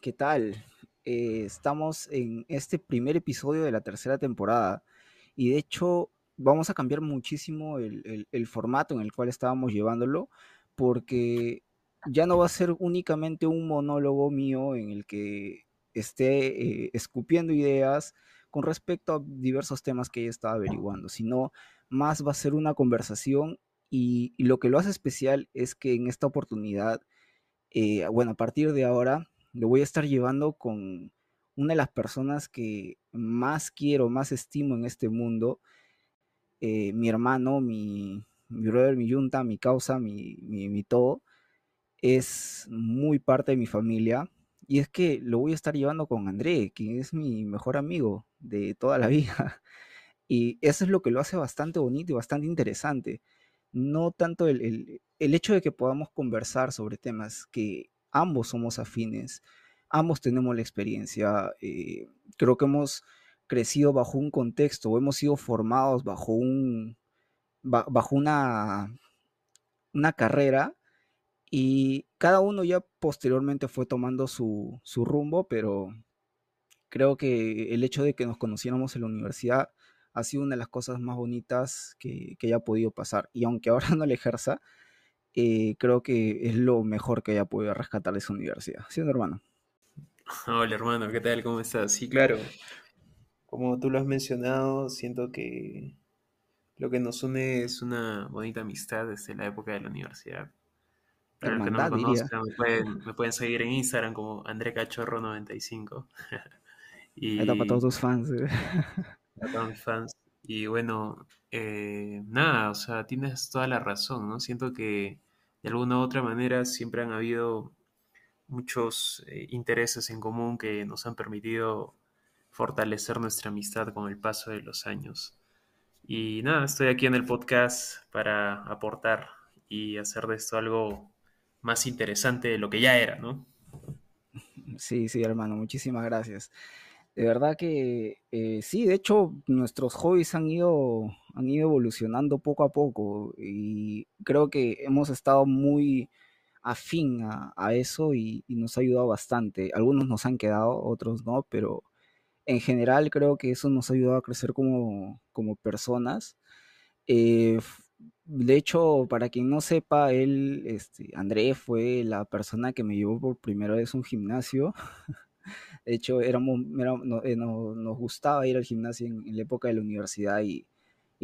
¿qué tal? Eh, estamos en este primer episodio de la tercera temporada y de hecho vamos a cambiar muchísimo el, formato en el cual estábamos llevándolo porque ya no va a ser únicamente un monólogo mío en el que esté eh, escupiendo ideas con respecto a diversos temas que ella estaba averiguando, sino más va a ser una conversación y, y lo que lo hace especial es que en esta oportunidad eh, bueno, a partir de ahora lo voy a estar llevando con una de las personas que más quiero, más estimo en este mundo, eh, mi hermano, mi, mi brother, mi yunta, mi causa, mi, mi, todo, es muy parte de mi familia. Y es que lo voy a estar llevando con André, quien es mi mejor amigo de toda la vida. Y eso es lo que lo hace bastante bonito y bastante interesante. No tanto el, el- el hecho de que podamos conversar sobre temas que ambos somos afines, ambos tenemos la experiencia, eh, creo que hemos crecido bajo un contexto hemos sido formados bajo un, ba- bajo una, una carrera y cada uno ya posteriormente fue tomando su, su rumbo, pero creo que el hecho de que nos conociéramos en la universidad ha sido una de las cosas más bonitas que, que haya podido pasar. Y aunque ahora no la ejerza, eh, creo que es lo mejor que haya podido rescatar de esa universidad. ¿Sí, hermano? Hola hermano, ¿qué tal? ¿Cómo estás? Sí, claro, como tú lo has mencionado, siento que lo que nos une es una bonita amistad desde la época de la universidad. Para los que no me conozcan, me pueden, me pueden seguir en Instagram como André Cachorro95 Ahí está para todos y tus fans. ¿eh? a todos mis fans. Y bueno, eh, nada, o sea, tienes toda la razón, ¿no? Siento que de alguna u otra manera siempre han habido muchos eh, intereses en común que nos han permitido fortalecer nuestra amistad con el paso de los años. Y nada, estoy aquí en el podcast para aportar y hacer de esto algo más interesante de lo que ya era, ¿no? Sí, sí, hermano, muchísimas gracias. De verdad que eh, sí, de hecho, nuestros hobbies han ido, han ido evolucionando poco a poco y creo que hemos estado muy afín a, eso y, nos ha ayudado bastante. Algunos nos han quedado, otros no, pero en general creo que eso nos ha ayudado a crecer como, como personas. Eh, de hecho, para quien no sepa, él, este, André fue la persona que me llevó por primera vez a un gimnasio. De hecho, éramos, no- eh, no- nos gustaba ir al gimnasio en, la época de la universidad y,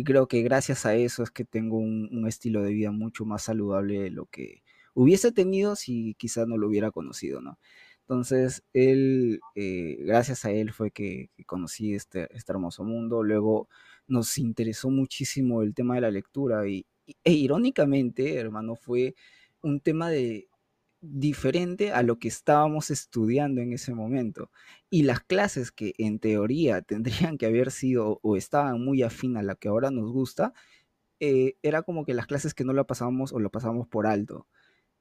creo que gracias a eso es que tengo un, estilo de vida mucho más saludable de lo que hubiese tenido si quizás no lo hubiera conocido, ¿no? Entonces, él, eh, gracias a él fue que, que conocí este, este hermoso mundo. Luego nos interesó muchísimo el tema de la lectura y, y- e irónicamente, hermano, fue un tema de diferente a lo que estábamos estudiando en ese momento. Y las clases que en teoría tendrían que haber sido o estaban muy afín a la que ahora nos gusta, eh, era como que las clases que no la pasábamos o lo pasábamos por alto.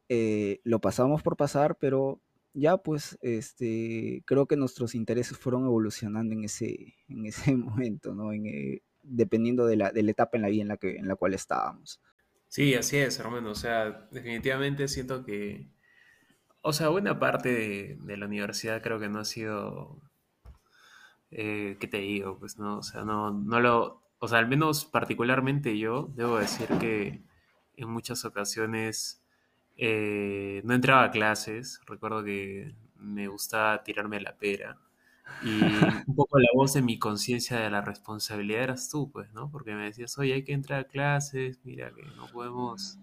Eh, lo pasábamos por pasar, pero ya pues este, creo que nuestros intereses fueron evolucionando en ese, en ese momento, ¿no? En, eh, dependiendo de la, de la etapa en la vida en la, que, en la cual estábamos. Sí, así es, hermano. O sea, definitivamente siento que, o sea, buena parte de, de la universidad creo que no ha sido eh, ¿qué te digo? Pues no, o sea, no, no lo, o sea, al menos particularmente yo, debo decir que en muchas ocasiones eh, no entraba a clases, recuerdo que me gustaba tirarme la pera y un poco la voz de mi conciencia de la responsabilidad eras tú, pues, ¿no? Porque me decías, oye, hay que entrar a clases, mira que no podemos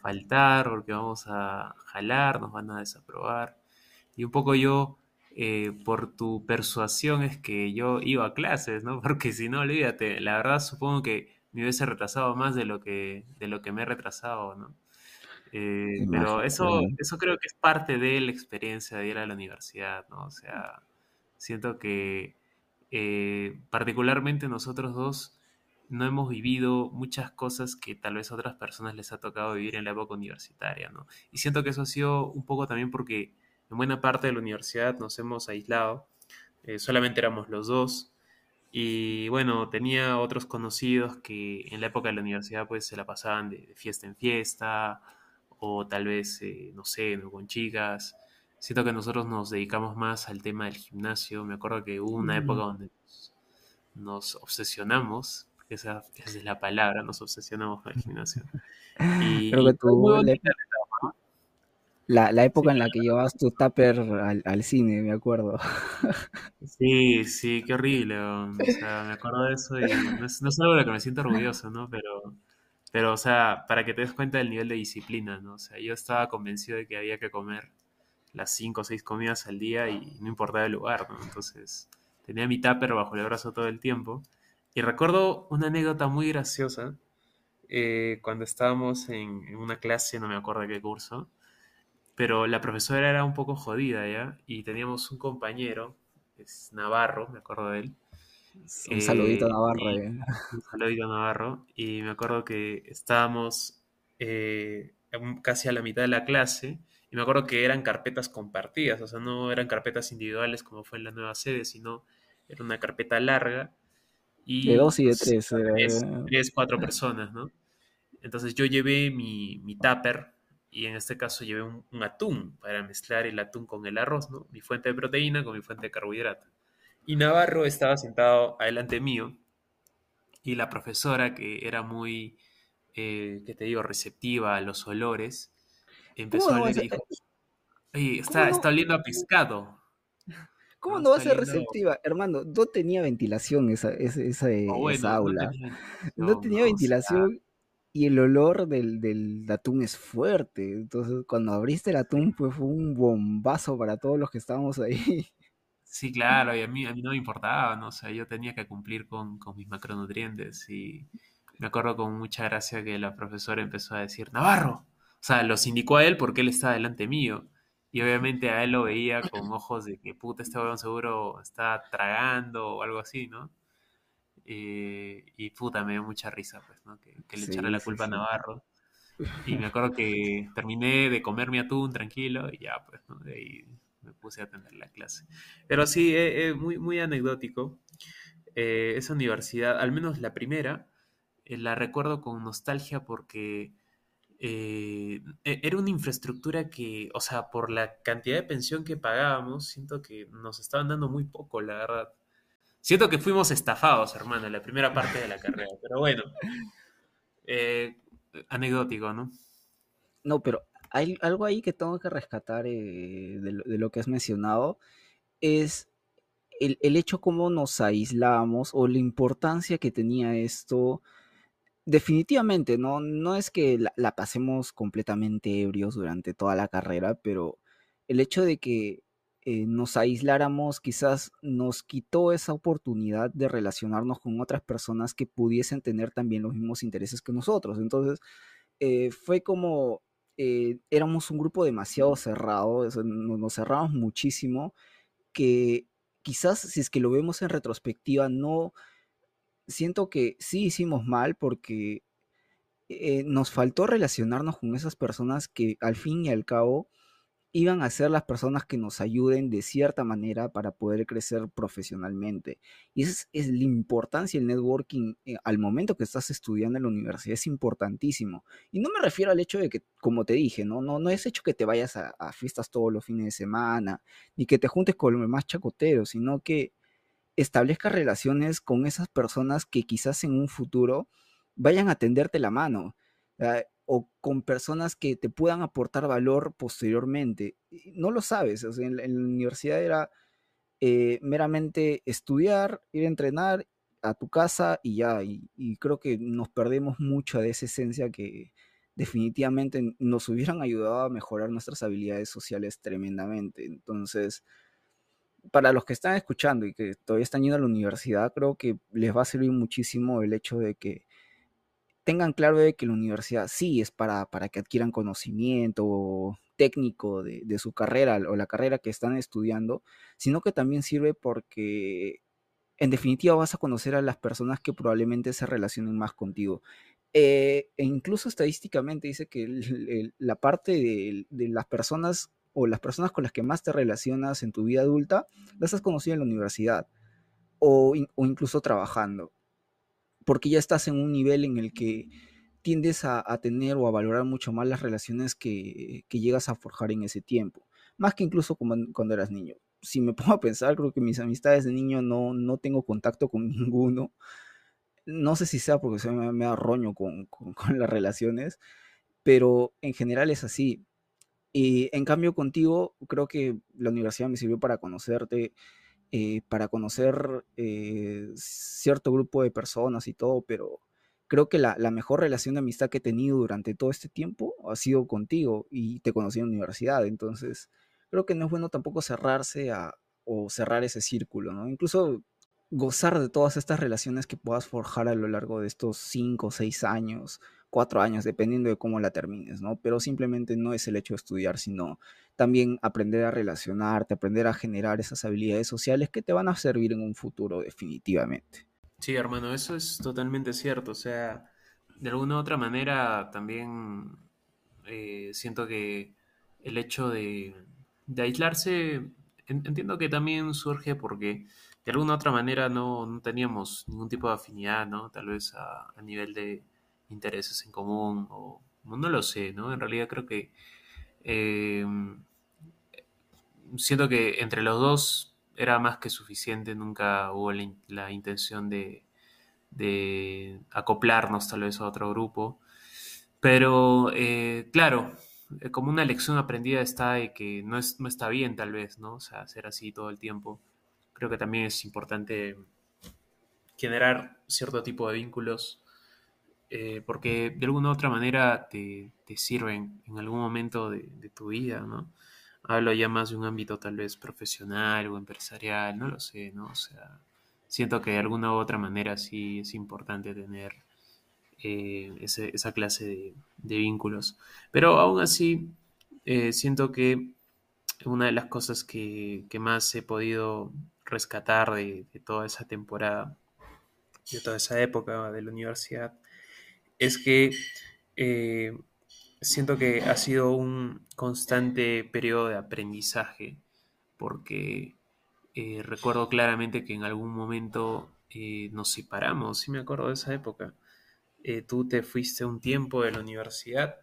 faltar porque vamos a jalar, nos van a desaprobar. Y un poco yo, eh, por tu persuasión, es que yo iba a clases, ¿no? Porque si no, olvídate, la verdad supongo que me hubiese retrasado más de lo que, de lo que me he retrasado, ¿no? Eh, pero eso, eso creo que es parte de la experiencia de ir a la universidad, ¿no? O sea, siento que eh, particularmente nosotros dos no hemos vivido muchas cosas que tal vez a otras personas les ha tocado vivir en la época universitaria, ¿no? Y siento que eso ha sido un poco también porque en buena parte de la universidad nos hemos aislado, eh, solamente éramos los dos. Y bueno, tenía otros conocidos que en la época de la universidad pues se la pasaban de, de fiesta en fiesta, o tal vez, eh, no sé, ¿no? con chicas. siento que nosotros nos dedicamos más al tema del gimnasio. Me acuerdo que hubo una época donde nos, obsesionamos, esa, esa, es la palabra, nos obsesionamos con el gimnasio. Y, Creo que tú, la, la, época en la que llevabas tu tupper al, al, cine, me acuerdo. Sí, sí, qué horrible. O sea, me acuerdo de eso y no es, no es algo de lo que me siento orgulloso, ¿no? Pero pero, o sea, para que te des cuenta del nivel de disciplina, ¿no? O sea, yo estaba convencido de que había que comer las cinco o seis comidas al día y no importaba el lugar, ¿no? Entonces, tenía mi tupper bajo el brazo todo el tiempo. Y recuerdo una anécdota muy graciosa eh, cuando estábamos en, en, una clase, no me acuerdo de qué curso, pero la profesora era un poco jodida, ¿ya? Y teníamos un compañero, es Navarro, me acuerdo de él, un saludito a Navarro. Eh. Un saludito a Navarro. Y me acuerdo que estábamos eh, casi a la mitad de la clase. Y me acuerdo que eran carpetas compartidas, o sea, no eran carpetas individuales como fue en la nueva sede, sino era una carpeta larga. Y, de dos y de tres. Tres, cuatro personas, ¿no? Entonces yo llevé mi, mi tupper y en este caso llevé un, un, atún para mezclar el atún con el arroz, ¿no? Mi fuente de proteína con mi fuente de carbohidrato. Y Navarro estaba sentado adelante mío y la profesora, que era muy, eh, ¿qué te digo?, receptiva a los olores, empezó a leer y dijo, oye, está, está oliendo a pescado. ¿Cómo no, va a ser receptiva? Hermano, no tenía ventilación esa, esa, esa, aula. No tenía, ventilación y el olor del, del, atún es fuerte. Entonces, cuando abriste el atún, pues fue un bombazo para todos los que estábamos ahí. Sí, claro, y a mí, a mí no me importaba, ¿no? O sea, yo tenía que cumplir con, con mis macronutrientes y me acuerdo con mucha gracia que la profesora empezó a decir, Navarro, o sea, los indicó a él porque él está delante mío. Y obviamente a él lo veía con ojos de que puta, este huevón seguro está tragando o algo así, ¿no? Eh, y puta, me dio mucha risa, pues, ¿no? Que, le echara la culpa a Navarro. Y me acuerdo que terminé de comer mi atún tranquilo y ya, pues, ¿no? De ahí me puse a atender la clase. Pero sí, es eh, eh, muy, muy anecdótico. Eh, esa universidad, al menos la primera, la recuerdo con nostalgia porque e, era una infraestructura que, o sea, por la cantidad de pensión que pagábamos, siento que nos estaban dando muy poco, la verdad. Siento que fuimos estafados, hermano, en la primera parte de la carrera, pero bueno. anecdótico, ¿no? No, pero hay algo ahí que tengo que rescatar eh, de, lo, que has mencionado, es el, hecho cómo nos aislamos o la importancia que tenía esto. Definitivamente, no, no es que la, pasemos completamente ebrios durante toda la carrera, pero el hecho de que eh, nos aisláramos quizás nos quitó esa oportunidad de relacionarnos con otras personas que pudiesen tener también los mismos intereses que nosotros. Entonces, eh, fue como eh, éramos un grupo demasiado cerrado, nos, cerramos muchísimo, que quizás si es que lo vemos en retrospectiva, no siento que sí hicimos mal porque eh, nos faltó relacionarnos con esas personas que al fin y al cabo iban a ser las personas que nos ayuden de cierta manera para poder crecer profesionalmente. Y esa es, la importancia del networking eh, al momento que estás estudiando en la universidad, es importantísimo. Y no me refiero al hecho de que, como te dije, no, no, no es hecho que te vayas a, fiestas todos los fines de semana, ni que te juntes con los más chacoteros, sino que establezcas relaciones con esas personas que quizás en un futuro vayan a tenderte la mano o con personas que te puedan aportar valor posteriormente. No lo sabes, en, la, universidad era eh, meramente estudiar, ir a entrenar a tu casa y ya, y, creo que nos perdemos mucho de esa esencia que definitivamente nos hubieran ayudado a mejorar nuestras habilidades sociales tremendamente. Entonces, para los que están escuchando y que todavía están yendo a la universidad, creo que les va a servir muchísimo el hecho de que tengan claro de que la universidad sí es para, para que adquieran conocimiento técnico de, de, su carrera o la carrera que están estudiando, sino que también sirve porque en definitiva vas a conocer a las personas que probablemente se relacionen más contigo. Eh, e incluso estadísticamente dice que la parte de, de, las personas o las personas con las que más te relacionas en tu vida adulta, las has conocido en la universidad o, o incluso trabajando porque ya estás en un nivel en el que tiendes a, tener o a valorar mucho más las relaciones que, llegas a forjar en ese tiempo. más que incluso cuando eras niño. Si me pongo a pensar, creo que mis amistades de niño no, no tengo contacto con ninguno. No sé si sea porque se me, me arroño con, con, con las relaciones, pero en general es así. Y en cambio contigo, creo que la universidad me sirvió para conocerte, eh, para conocer eh, cierto grupo de personas y todo, pero creo que la, mejor relación de amistad que he tenido durante todo este tiempo ha sido contigo y te conocí en la universidad. Entonces, creo que no es bueno tampoco cerrarse o cerrar ese círculo, ¿no? Incluso gozar de todas estas relaciones que puedas forjar a lo largo de estos cinco o seis años, cuatro años, dependiendo de cómo la termines, ¿no? Pero simplemente no es el hecho de estudiar, sino también aprender a relacionarte, aprender a generar esas habilidades sociales que te van a servir en un futuro definitivamente. Sí, hermano, eso es totalmente cierto. O sea, de alguna u otra manera también eh, siento que el hecho de, de aislarse, entiendo que también surge porque de alguna u otra manera no, no teníamos ningún tipo de afinidad, ¿no? Tal vez a, a nivel de intereses en común o no lo sé, ¿no? En realidad creo que eh, siento que entre los dos era más que suficiente, nunca hubo la, intención de, de, acoplarnos tal vez a otro grupo, pero eh, claro, eh, como una lección aprendida está de que no, es, no está bien tal vez, ¿no? O sea, ser así todo el tiempo. Creo que también es importante generar cierto tipo de vínculos eh, porque de alguna u otra manera te, te sirven en algún momento de, de, tu vida, ¿no? Hablo ya más de un ámbito tal vez profesional o empresarial, no lo sé, ¿no? O sea, siento que de alguna u otra manera sí es importante tener eh, ese, esa clase de, de, vínculos. Pero aún así, eh, siento que una de las cosas que, que más he podido rescatar de, de toda esa temporada, de toda esa época de la universidad, es que eh, siento que ha sido un constante periodo de aprendizaje, porque eh, recuerdo claramente que en algún momento eh, nos separamos, sí me acuerdo de esa época. Tú te fuiste un tiempo de la universidad,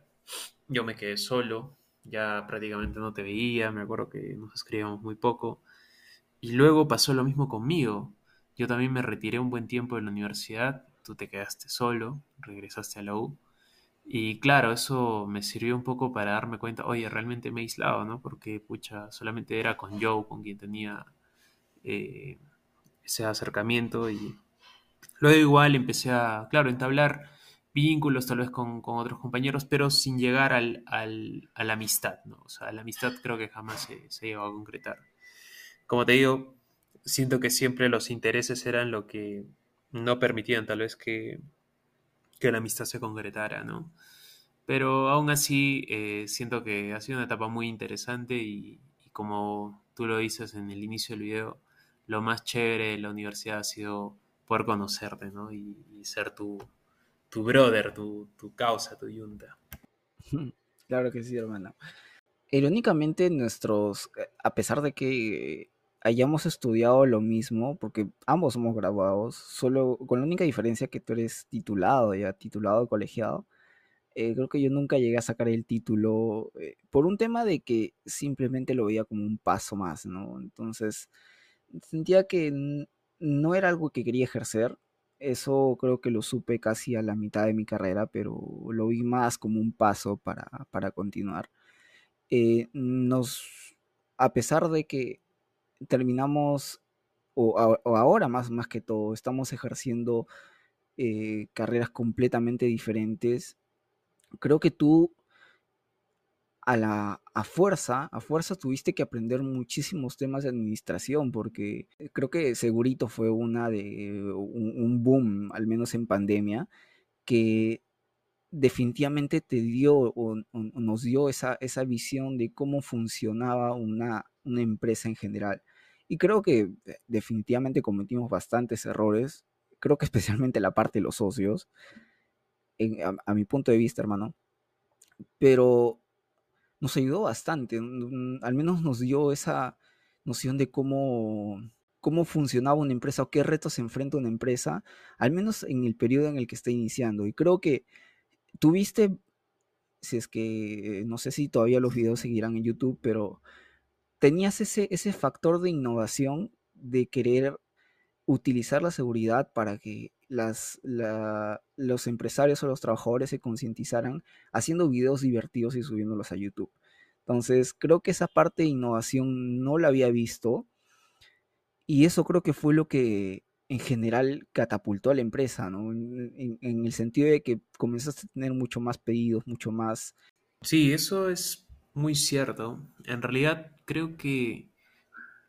yo me quedé solo, ya prácticamente no te veía, me acuerdo que nos escribíamos muy poco, y luego pasó lo mismo conmigo. Yo también me retiré un buen tiempo de la universidad tú te quedaste solo, regresaste a la U. Y claro, eso me sirvió un poco para darme cuenta, oye, realmente me he aislado, ¿no? Porque, pucha, solamente era con Joe con quien tenía eh, ese acercamiento y luego igual empecé a, claro, entablar vínculos tal vez con, con otros compañeros, pero sin llegar al, al, a la amistad, ¿no? O sea, la amistad creo que jamás se, se llegó a concretar. Como te digo, siento que siempre los intereses eran lo que no permitían tal vez que, que la amistad se concretara, ¿no? Pero aún así eh, siento que ha sido una etapa muy interesante y, como tú lo dices en el inicio del video, lo más chévere de la universidad ha sido poder conocerte, ¿no? Y, ser tu, tu brother, tu, tu, causa, tu yunta. Claro que sí, hermano. Irónicamente, nuestros, a pesar de que hayamos estudiado lo mismo, porque ambos somos graduados, solo con la única diferencia que tú eres titulado, ya titulado colegiado. Eh, creo que yo nunca llegué a sacar el título eh, por un tema de que simplemente lo veía como un paso más, ¿no? Entonces, sentía que no era algo que quería ejercer. Eso creo que lo supe casi a la mitad de mi carrera, pero lo vi más como un paso para, para continuar. Eh, nos, a pesar de que terminamos, o, ahora más, más que todo, estamos ejerciendo eh, carreras completamente diferentes. Creo que tú a la a fuerza, a fuerza tuviste que aprender muchísimos temas de administración, porque creo que segurito fue una de un boom, al menos en pandemia, que definitivamente te dio o, nos dio esa, esa visión de cómo funcionaba una, una empresa en general. Y creo que eh, definitivamente cometimos bastantes errores, creo que especialmente la parte de los socios, a, mi punto de vista, hermano. Pero nos ayudó bastante, al menos nos dio esa noción de cómo, cómo funcionaba una empresa o qué retos enfrenta una empresa, al menos en el periodo en el que está iniciando. Y creo que tuviste, si es que, no sé si todavía los videos seguirán en YouTube, pero tenías ese, ese factor de innovación de querer utilizar la seguridad para que las, los empresarios o los trabajadores se concientizaran haciendo videos divertidos y subiéndolos a YouTube. Entonces, creo que esa parte de innovación no la había visto y eso creo que fue lo que en general catapultó a la empresa, ¿no? En, el sentido de que comenzaste a tener mucho más pedidos, mucho más... Sí, eso es muy cierto. En realidad, creo que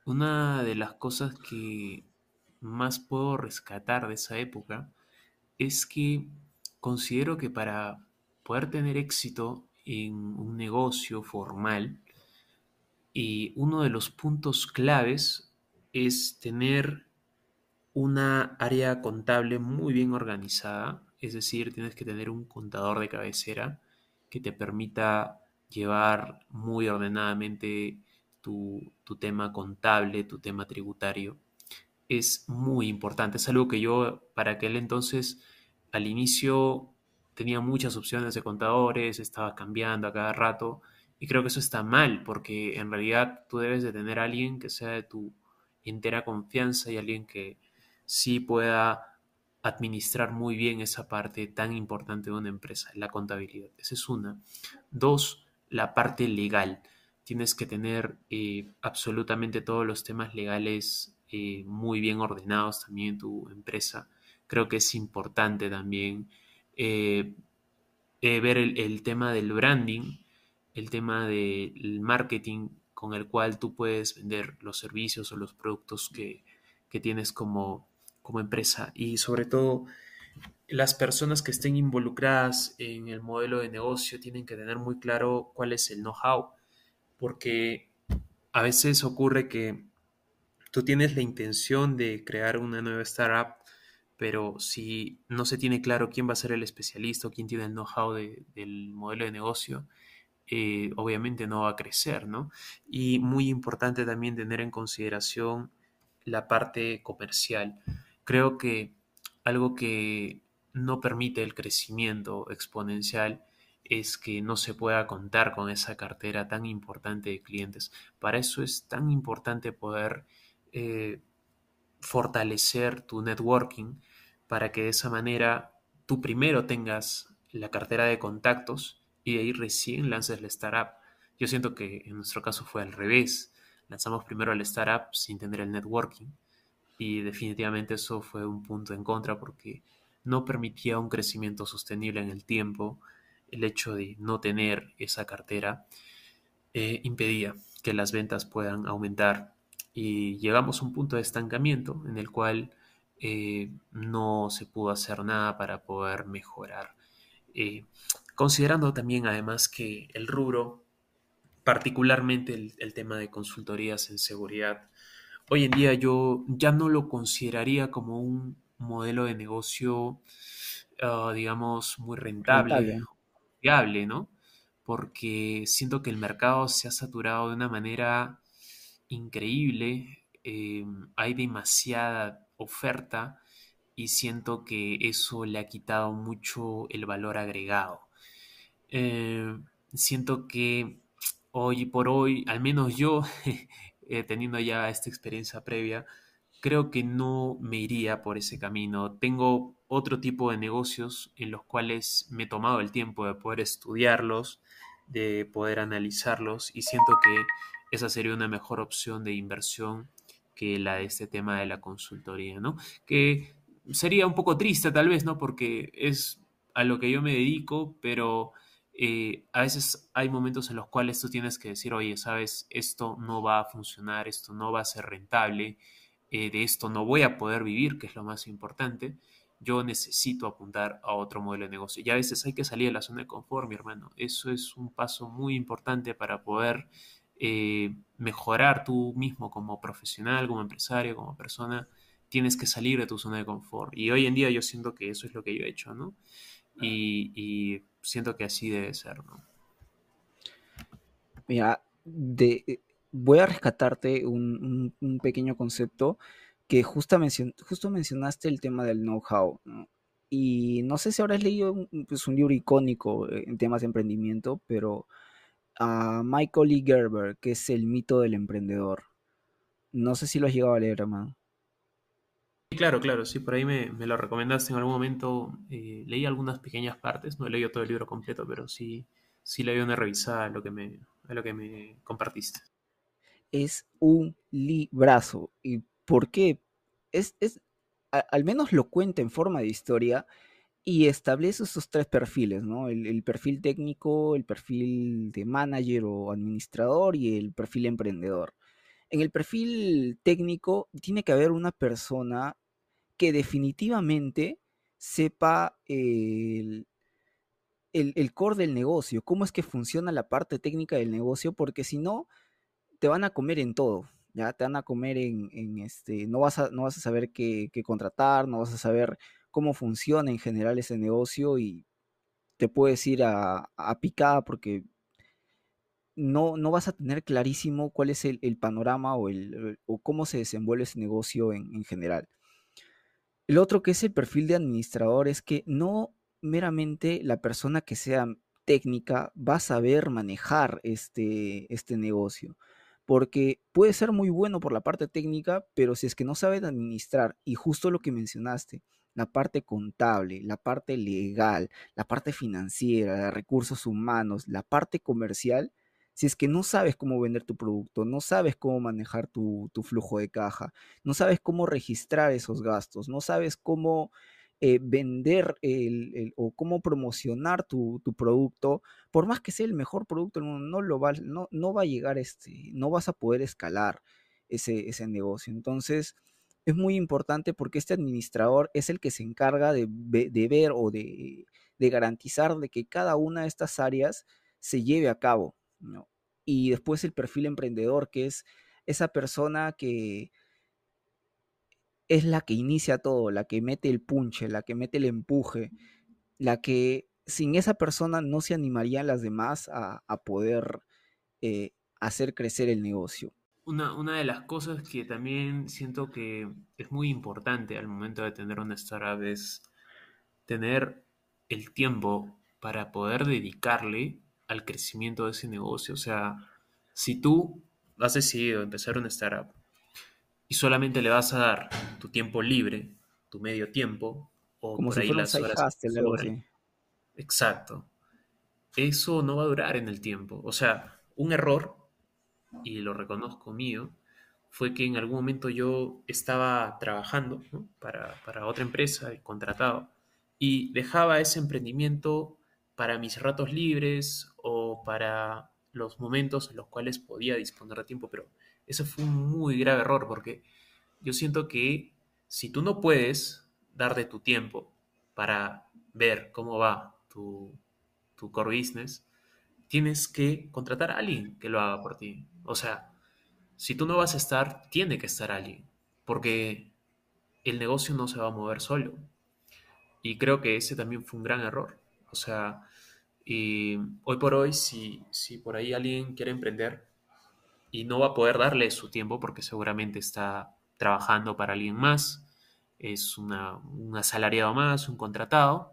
una de las cosas que más puedo rescatar de esa época es que considero que para poder tener éxito en un negocio formal, y uno de los puntos claves es tener una área contable muy bien organizada, es decir, tienes que tener un contador de cabecera que te permita llevar muy ordenadamente tu, tema contable, tu tema tributario es muy importante. Es algo que yo para aquel entonces, al inicio, tenía muchas opciones de contadores, estaba cambiando a cada rato y creo que eso está mal porque en realidad tú debes de tener a alguien que sea de tu entera confianza y alguien que sí pueda administrar muy bien esa parte tan importante de una empresa, la contabilidad. Esa es una. Dos, la parte legal. Tienes que tener eh, absolutamente todos los temas legales eh, muy bien ordenados también en tu empresa. Creo que es importante también eh, ver el, tema del branding, el tema del marketing con el cual tú puedes vender los servicios o los productos que, tienes como, como empresa y sobre todo las personas que estén involucradas en el modelo de negocio tienen que tener muy claro cuál es el know-how, porque a veces ocurre que tú tienes la intención de crear una nueva startup, pero si no se tiene claro quién va a ser el especialista o quién tiene el know-how del modelo de negocio, eh, obviamente no va a crecer, ¿no? Y muy importante también tener en consideración la parte comercial. Creo que algo que no permite el crecimiento exponencial es que no se pueda contar con esa cartera tan importante de clientes. Para eso es tan importante poder eh, fortalecer tu networking para que de esa manera tú primero tengas la cartera de contactos y de ahí recién lances la startup. Yo siento que en nuestro caso fue al revés. Lanzamos primero la startup sin tener el networking y definitivamente eso fue un punto en contra porque no permitía un crecimiento sostenible en el tiempo. El hecho de no tener esa cartera eh, impedía que las ventas puedan aumentar y llegamos a un punto de estancamiento en el cual eh, no se pudo hacer nada para poder mejorar. Eh, considerando también además que el rubro, particularmente el, tema de consultorías en seguridad, hoy en día yo ya no lo consideraría como un modelo de negocio, ah, digamos, muy rentable, viable, ¿no? Porque siento que el mercado se ha saturado de una manera increíble, em, hay demasiada oferta y siento que eso le ha quitado mucho el valor agregado. Em, siento que hoy por hoy, al menos yo, eh, teniendo ya esta experiencia previa, creo que no me iría por ese camino. Tengo otro tipo de negocios en los cuales me he tomado el tiempo de poder estudiarlos, de poder analizarlos y siento que esa sería una mejor opción de inversión que la de este tema de la consultoría, ¿no? Que sería un poco triste tal vez, ¿no? Porque es a lo que yo me dedico, pero eh, a veces hay momentos en los cuales tú tienes que decir, oye, sabes, esto no va a funcionar, esto no va a ser rentable, eh, de esto no voy a poder vivir, que es lo más importante. Yo necesito apuntar a otro modelo de negocio. Y a veces hay que salir de la zona de confort, mi hermano. Eso es un paso muy importante para poder eh, mejorar tú mismo como profesional, como empresario, como persona, tienes que salir de tu zona de confort. Y hoy en día yo siento que eso es lo que yo he hecho, ¿no? Y, siento que así debe ser, ¿no? Mira, de, voy a rescatarte un, pequeño concepto que justo, mencionaste el tema del know-how. Y no sé si habrás leído pues, un libro icónico en temas de emprendimiento, pero a Michael E. Gerber, que es el mito del emprendedor. No sé si lo has llegado a leer, hermano. Claro, claro, sí, por ahí me, lo recomendaste en algún momento. Eh, leí algunas pequeñas partes, no he leído todo el libro completo, pero sí, sí leí una revisada a lo que me, lo que me compartiste. Es un librazo. ¿Y por qué? Es, es al menos lo cuenta en forma de historia y establece esos tres perfiles, ¿no? El, el, perfil técnico, el perfil de manager o administrador y el perfil emprendedor. En el perfil técnico tiene que haber una persona que definitivamente sepa el, el, core del negocio, cómo es que funciona la parte técnica del negocio, porque si no, te van a comer en todo, ya te van a comer en, este, no vas a, no vas a saber qué, contratar, no vas a saber cómo funciona en general ese negocio y te puedes ir a, a picada porque no, no vas a tener clarísimo cuál es el, panorama o, el, o cómo se desenvuelve ese negocio en, en general. El otro que es el perfil de administrador es que no meramente la persona que sea técnica va a saber manejar este, este negocio, porque puede ser muy bueno por la parte técnica, pero si es que no sabe administrar, y justo lo que mencionaste, la parte contable, la parte legal, la parte financiera, recursos humanos, la parte comercial, si es que no sabes cómo vender tu producto, no sabes cómo manejar tu, flujo de caja, no sabes cómo registrar esos gastos, no sabes cómo eh, vender el, o cómo promocionar tu, producto, por más que sea el mejor producto no, lo va, no, no va a llegar, este, no vas a poder escalar ese, ese negocio. Entonces, es muy importante porque este administrador es el que se encarga de, de ver o de, de, garantizar de que cada una de estas áreas se lleve a cabo. Y después el perfil emprendedor, que es esa persona que es la que inicia todo, la que mete el punche, la que mete el empuje, la que sin esa persona no se animarían las demás a, poder eh, hacer crecer el negocio. Una, una, de las cosas que también siento que es muy importante al momento de tener una startup es tener el tiempo para poder dedicarle al crecimiento de ese negocio. O sea, si tú has decidido empezar una startup y solamente le vas a dar tu tiempo libre, tu medio tiempo, o por ahí las horas Exacto. Eso no va a durar en el tiempo. O sea, un error, y lo reconozco mío, fue que en algún momento yo estaba trabajando para, para otra empresa, contratado, y dejaba ese emprendimiento para mis ratos libres o para los momentos en los cuales podía disponer de tiempo, pero eso fue un muy grave error porque yo siento que si tú no puedes dar de tu tiempo para ver cómo va tu, tu core business, tienes que contratar a alguien que lo haga por ti. O sea, si tú no vas a estar, tiene que estar alguien, porque el negocio no se va a mover solo. Y creo que ese también fue un gran error. O sea, y hoy por hoy, si, si por ahí alguien quiere emprender y no va a poder darle su tiempo porque seguramente está trabajando para alguien más, es una, un asalariado más, un contratado,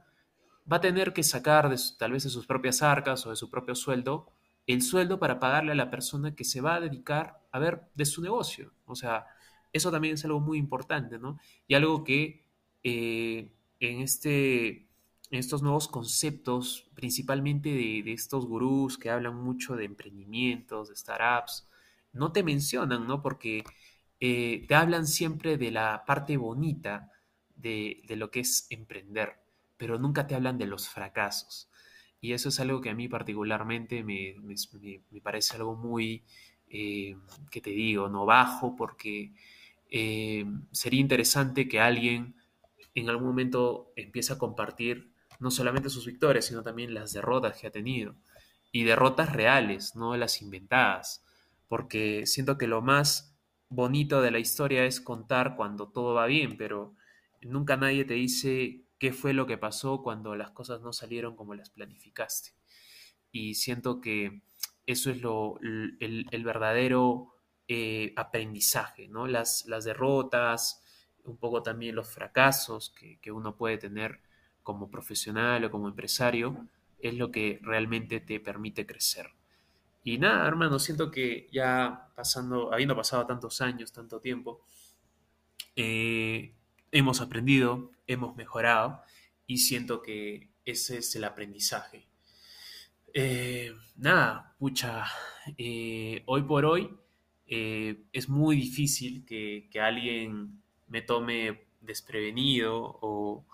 va a tener que sacar de, tal vez de sus propias arcas o de su propio sueldo el sueldo para pagarle a la persona que se va a dedicar a ver de su negocio. O sea, eso también es algo muy importante, ¿no? Y algo que eh, en este estos nuevos conceptos, principalmente de, estos gurús que hablan mucho de emprendimientos, de startups, no te mencionan, ¿no? Porque eh, te hablan siempre de la parte bonita de, lo que es emprender, pero nunca te hablan de los fracasos. Y eso es algo que a mí particularmente me, parece algo muy, eh, que te digo, no bajo, porque eh, sería interesante que alguien en algún momento empiece a compartir no solamente sus victorias, sino también las derrotas que ha tenido. Y derrotas reales, no las inventadas. Porque siento que lo más bonito de la historia es contar cuando todo va bien, pero nunca nadie te dice qué fue lo que pasó cuando las cosas no salieron como las planificaste. Y siento que eso es lo, el, verdadero eh, aprendizaje, ¿no? Las, las derrotas, un poco también los fracasos que, que uno puede tener como profesional o como empresario es lo que realmente te permite crecer. Y nada, hermano, siento que ya pasando, habiendo pasado tantos años, tanto tiempo, eh, hemos aprendido, hemos mejorado y siento que ese es el aprendizaje. Eh, nada, pucha, eh, hoy por hoy es muy difícil que, que, alguien me tome desprevenido o,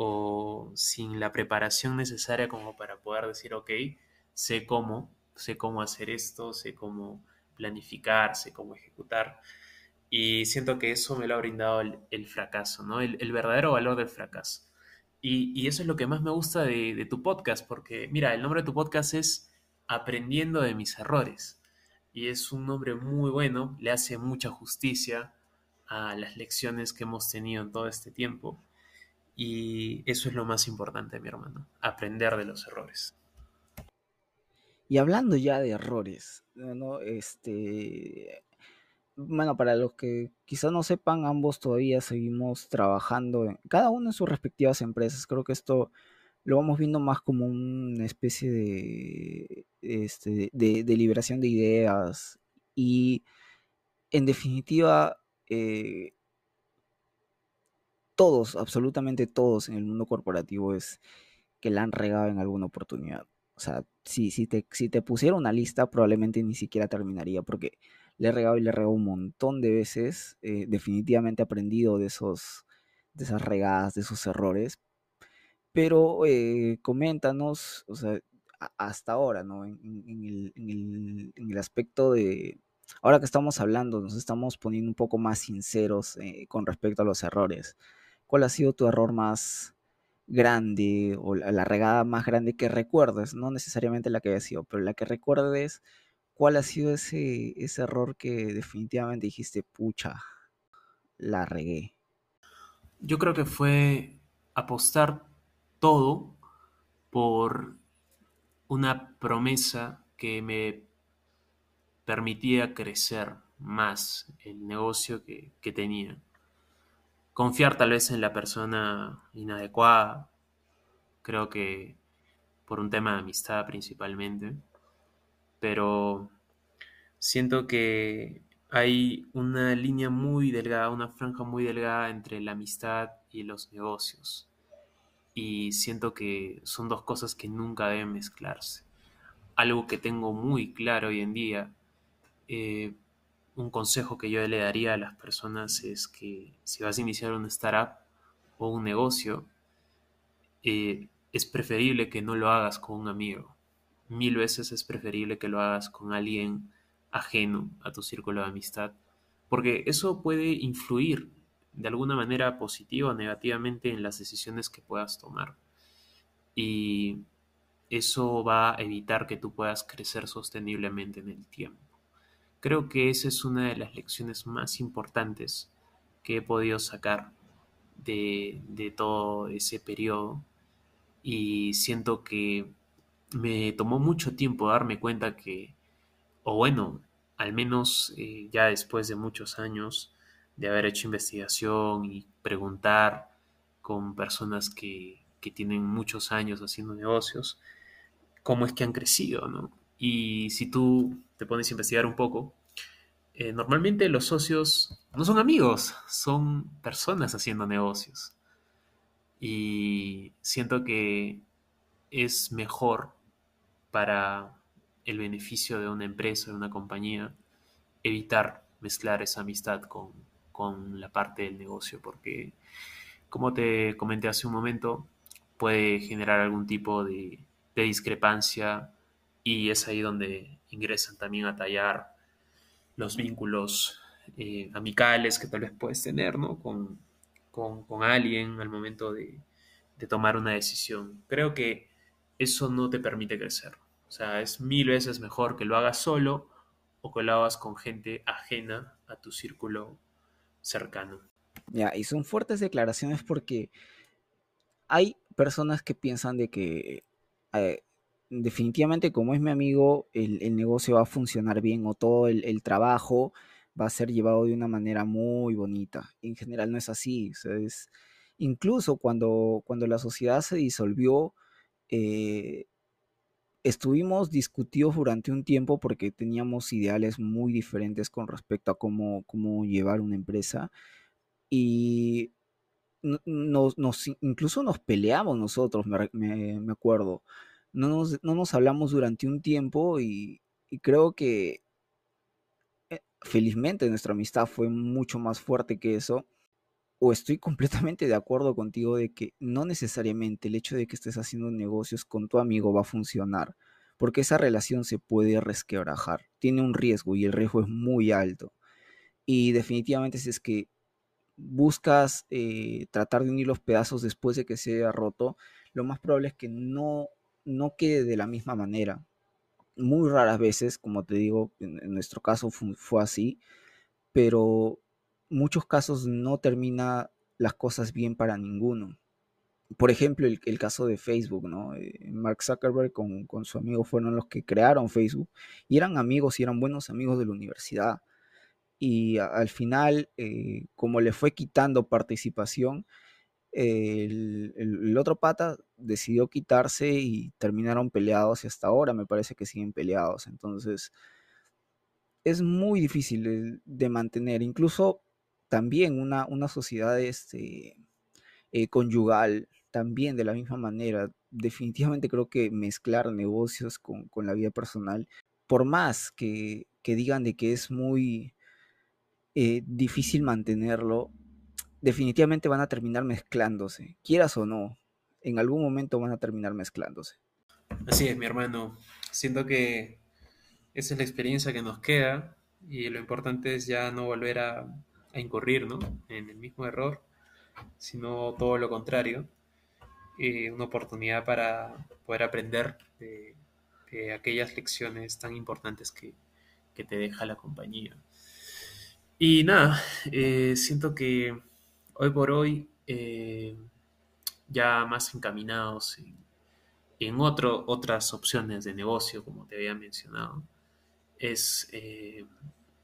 o sin la preparación necesaria como para poder decir, ok, sé cómo, sé cómo hacer esto, sé cómo planificar, sé cómo ejecutar. Y siento que eso me lo ha brindado el, fracaso, ¿no? El, verdadero valor del fracaso. Y, eso es lo que más me gusta de, tu podcast, porque mira, el nombre de tu podcast es Aprendiendo de mis errores. Y es un nombre muy bueno, le hace mucha justicia a las lecciones que hemos tenido en todo este tiempo. Y eso es lo más importante, mi hermano, aprender de los errores. Y hablando ya de errores, ¿no? Este, bueno, para los que quizás no sepan, ambos todavía seguimos trabajando, cada uno en sus respectivas empresas. Creo que esto lo vamos viendo más como una especie de, este, de, liberación de ideas y en definitiva eh, todos, absolutamente todos en el mundo corporativo es que la han regado en alguna oportunidad. O sea, si, si, te, si te pusiera una lista, probablemente ni siquiera terminaría, porque le he regado y le he regado un montón de veces. Eh, definitivamente he aprendido de, esos, de esas regadas, de esos errores. Pero eh, coméntanos, o sea, hasta ahora, ¿no? En, el, en, el, aspecto de, ahora que estamos hablando, nos estamos poniendo un poco más sinceros eh, con respecto a los errores. ¿Cuál ha sido tu error más, grande o la, regada más grande que recuerdes, no necesariamente la que haya sido, pero la que recuerdes, ¿cuál ha sido ese, ese error que definitivamente dijiste, pucha, la regué? Yo creo que fue apostar todo por una promesa que me permitía crecer más el negocio que, que tenía confiar tal vez en la persona inadecuada, creo que por un tema de amistad principalmente, pero siento que hay una línea muy delgada, una franja muy delgada entre la amistad y los negocios. Y siento que son dos cosas que nunca deben mezclarse. Algo que tengo muy claro hoy en día, eh, un consejo que yo le daría a las personas es que si vas a iniciar una startup o un negocio, eh, es preferible que no lo hagas con un amigo. Mil veces es preferible que lo hagas con alguien ajeno a tu círculo de amistad, porque eso puede influir de alguna manera positiva o negativamente en las decisiones que puedas tomar. Y eso va a evitar que tú puedas crecer sosteniblemente en el tiempo. Creo que esa es una de las lecciones más importantes que he podido sacar de, todo ese periodo y siento que me tomó mucho tiempo darme cuenta que, o bueno, al menos eh, ya después de muchos años de haber hecho investigación y preguntar con personas que, que tienen muchos años haciendo negocios, cómo es que han crecido, ¿no? Y si tú te pones a investigar un poco, eh, normalmente los socios no son amigos, son personas haciendo negocios. Y siento que es mejor para el beneficio de una empresa, de una compañía, evitar mezclar esa amistad con, la parte del negocio, porque como te comenté hace un momento, puede generar algún tipo de discrepancia y es ahí donde ingresan también a tallar los vínculos eh, amicales que tal vez puedes tener con, alguien al momento de, tomar una decisión. Creo que eso no te permite crecer. O sea, es mil veces mejor que lo hagas solo o que lo hagas con gente ajena a tu círculo cercano. Ya, y son fuertes declaraciones porque hay personas que piensan de que eh, definitivamente como es mi amigo, el, negocio va a funcionar bien o todo el, trabajo va a ser llevado de una manera muy bonita. En general no es así. incluso cuando, cuando la sociedad se disolvió, eh, estuvimos discutidos durante un tiempo porque teníamos ideales muy diferentes con respecto a cómo, cómo llevar una empresa y nos, incluso nos peleamos nosotros, me, acuerdo. No nos, no nos, hablamos durante un tiempo y, creo que eh, felizmente nuestra amistad fue mucho más fuerte que eso. O estoy completamente de acuerdo contigo de que no necesariamente el hecho de que estés haciendo negocios con tu amigo va a funcionar, porque esa relación se puede resquebrajar, tiene un riesgo y el riesgo es muy alto. Y definitivamente si es que buscas eh, tratar de unir los pedazos después de que se haya roto, lo más probable es que no, no quede de la misma manera. Muy raras veces, como te digo, en, nuestro caso fue, así, pero muchos casos no termina las cosas bien para ninguno. Por ejemplo, el, caso de Facebook, ¿no? Eh, Mark Zuckerberg con, con, su amigo fueron los que crearon Facebook y eran amigos y eran buenos amigos de la universidad y al final, eh, como le fue quitando participación, el, otro pata decidió quitarse y terminaron peleados y hasta ahora me parece que siguen peleados. Entonces, es muy difícil de mantener. Incluso también una, una sociedad este, eh, conyugal, también de la misma manera. Definitivamente creo que mezclar negocios con, la vida personal, por más que, que digan de que es muy eh, difícil mantenerlo, definitivamente van a terminar mezclándose, quieras o no, en algún momento van a terminar mezclándose. Así es, mi hermano. Siento que esa es la experiencia que nos queda y lo importante es ya no volver a, incurrir ¿no? en el mismo error, sino todo lo contrario, eh, una oportunidad para poder aprender de, aquellas lecciones tan importantes que, te deja la compañía. Y nada, eh, siento que hoy por hoy, eh, ya más encaminados en, otras opciones de negocio, como te había mencionado, es eh,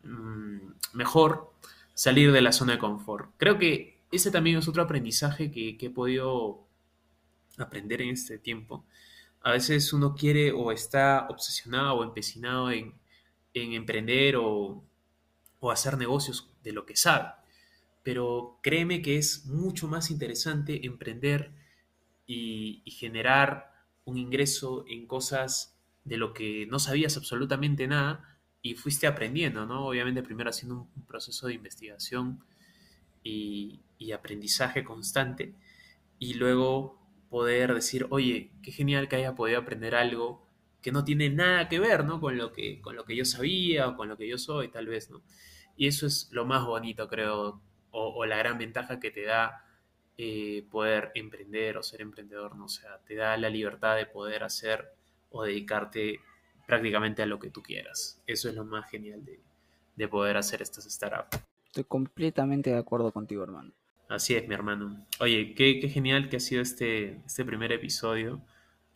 mm, mejor salir de la zona de confort. Creo que ese también es otro aprendizaje que, he podido aprender en este tiempo. A veces uno quiere o está obsesionado o empecinado en, en emprender o hacer negocios de lo que sabe. Pero créeme que es mucho más interesante emprender y, generar un ingreso en cosas de lo que no sabías absolutamente nada y fuiste aprendiendo, ¿no? Obviamente primero haciendo un, proceso de investigación y, y, aprendizaje constante y luego poder decir, oye, qué genial que haya podido aprender algo que no tiene nada que ver, ¿no? Con lo que, con lo que yo sabía o con lo que yo soy, tal vez, ¿no? Y eso es lo más bonito, creo, o, la gran ventaja que te da eh, poder emprender o ser emprendedor, ¿no? O sea, te da la libertad de poder hacer o dedicarte prácticamente a lo que tú quieras. Eso es lo más genial de, poder hacer estas startups. Estoy completamente de acuerdo contigo, hermano. Así es, mi hermano. Oye, qué, qué genial que ha sido este, este primer episodio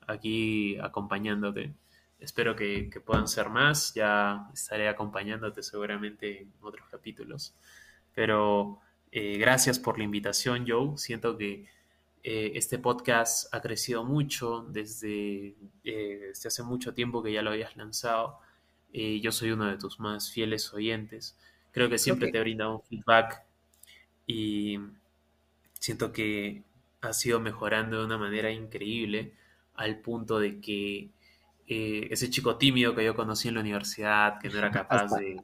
aquí acompañándote. Espero que, puedan ser más. Ya estaré acompañándote seguramente en otros capítulos. Pero eh, gracias por la invitación, Joe. Siento que eh, este podcast ha crecido mucho desde, eh, desde, hace mucho tiempo que ya lo habías lanzado. yo soy uno de tus más fieles oyentes. Creo que siempre te he brindado un feedback y siento que ha sido mejorando de una manera increíble al punto de que ese chico tímido que yo conocí en la universidad, que no era capaz de...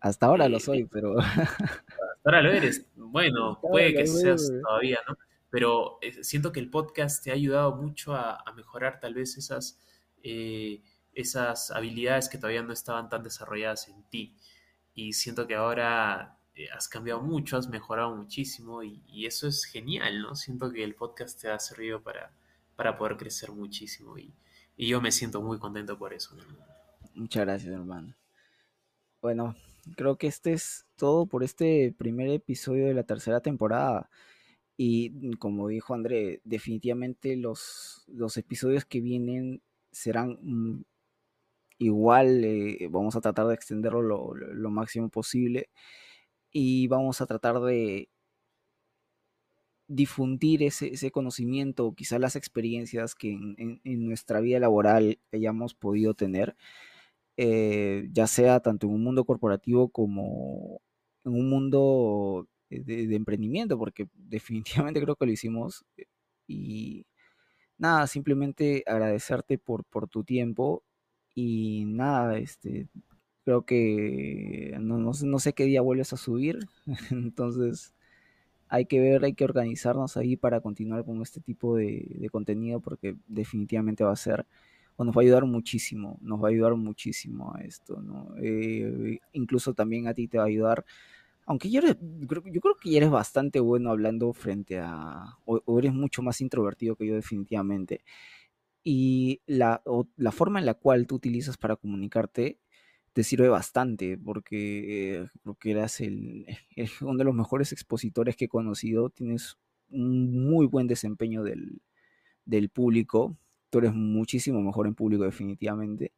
Hasta ahora lo soy, pero... Ahora lo eres. Bueno, puede que seas todavía, ¿no? Pero eh, siento que el podcast te ha ayudado mucho a, mejorar tal vez esas, eh, esas habilidades que todavía no estaban tan desarrolladas en ti. Y siento que ahora has cambiado mucho, has mejorado muchísimo y, y, eso es genial, ¿no? Siento que el podcast te ha servido para, para poder crecer muchísimo y, y yo me siento muy contento por eso. Muchas gracias, hermano. Bueno, creo que este es todo por este primer episodio de la tercera temporada. Y como dijo André, definitivamente los, los episodios que vienen serán mm, igual. Eh, vamos a tratar de extenderlo lo, máximo posible. Y vamos a tratar de difundir ese, ese conocimiento quizás las experiencias que en, nuestra vida laboral hayamos podido tener, eh, ya sea tanto en un mundo corporativo como en un mundo de, emprendimiento, porque definitivamente creo que lo hicimos. Y nada, simplemente agradecerte por, por tu tiempo y nada, este, creo que no, no sé qué día vuelves a subir, entonces hay que ver, hay que organizarnos ahí para continuar con este tipo de, contenido porque definitivamente va a ser, nos va a ayudar muchísimo, nos va a ayudar muchísimo a esto, ¿no? Eh, incluso también a ti te va a ayudar, aunque yo, creo que ya eres bastante bueno hablando frente a, o, eres mucho más introvertido que yo definitivamente, y la, forma en la cual tú utilizas para comunicarte te sirve bastante porque eh, eras el, uno de los mejores expositores que he conocido. Tienes un muy buen desempeño del, del público. Tú eres muchísimo mejor en público definitivamente.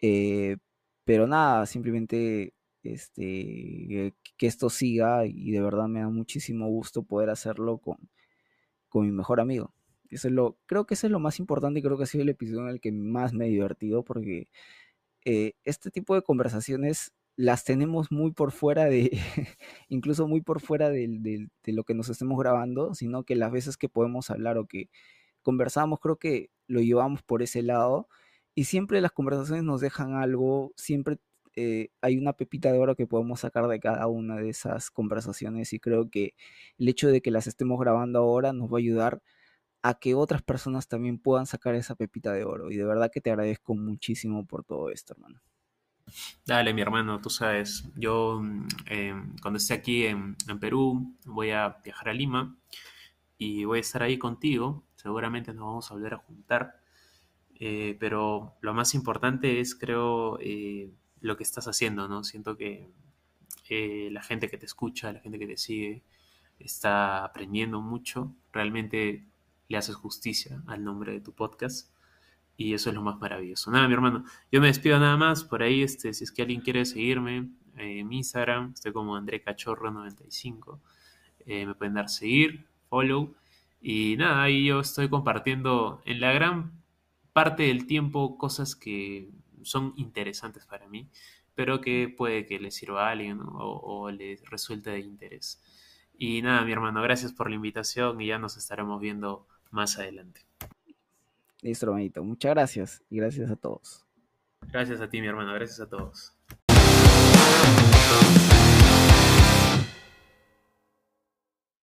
Eh, pero nada, simplemente este, que esto siga y de verdad me da muchísimo gusto poder hacerlo con, con mi mejor amigo. Eso es lo, creo que eso es lo más importante y creo que ha sido el episodio en el que más me he divertido porque eh, este tipo de conversaciones las tenemos muy por fuera de, incluso muy por fuera de, lo que nos estemos grabando, sino que las veces que podemos hablar o que conversamos, creo que lo llevamos por ese lado y siempre las conversaciones nos dejan algo, siempre eh, hay una pepita de oro que podemos sacar de cada una de esas conversaciones y creo que el hecho de que las estemos grabando ahora nos va a ayudar a que otras personas también puedan sacar esa pepita de oro. Y de verdad que te agradezco muchísimo por todo esto, hermano. Dale, mi hermano, tú sabes, yo mm, em, cuando esté aquí en, Perú voy a viajar a Lima y voy a estar ahí contigo. Seguramente nos vamos a volver a juntar. Eh, pero lo más importante es, creo, eh, lo que estás haciendo, ¿no? Siento que eh, la gente que te escucha, la gente que te sigue, está aprendiendo mucho. Realmente le haces justicia al nombre de tu podcast. Y eso es lo más maravilloso. Nada, mi hermano, yo me despido nada más. Por ahí, este, si es que alguien quiere seguirme en Instagram, estoy como André Cachorro95. Eh, me pueden dar seguir, follow. Y nada, ahí yo estoy compartiendo en la gran parte del tiempo cosas que son interesantes para mí, pero que puede que les sirva a alguien o, o les resulte de interés. Y nada, mi hermano, gracias por la invitación y ya nos estaremos viendo más adelante. Listo, hermanito. Muchas gracias y gracias a todos. Gracias a ti, mi hermano. Gracias a todos.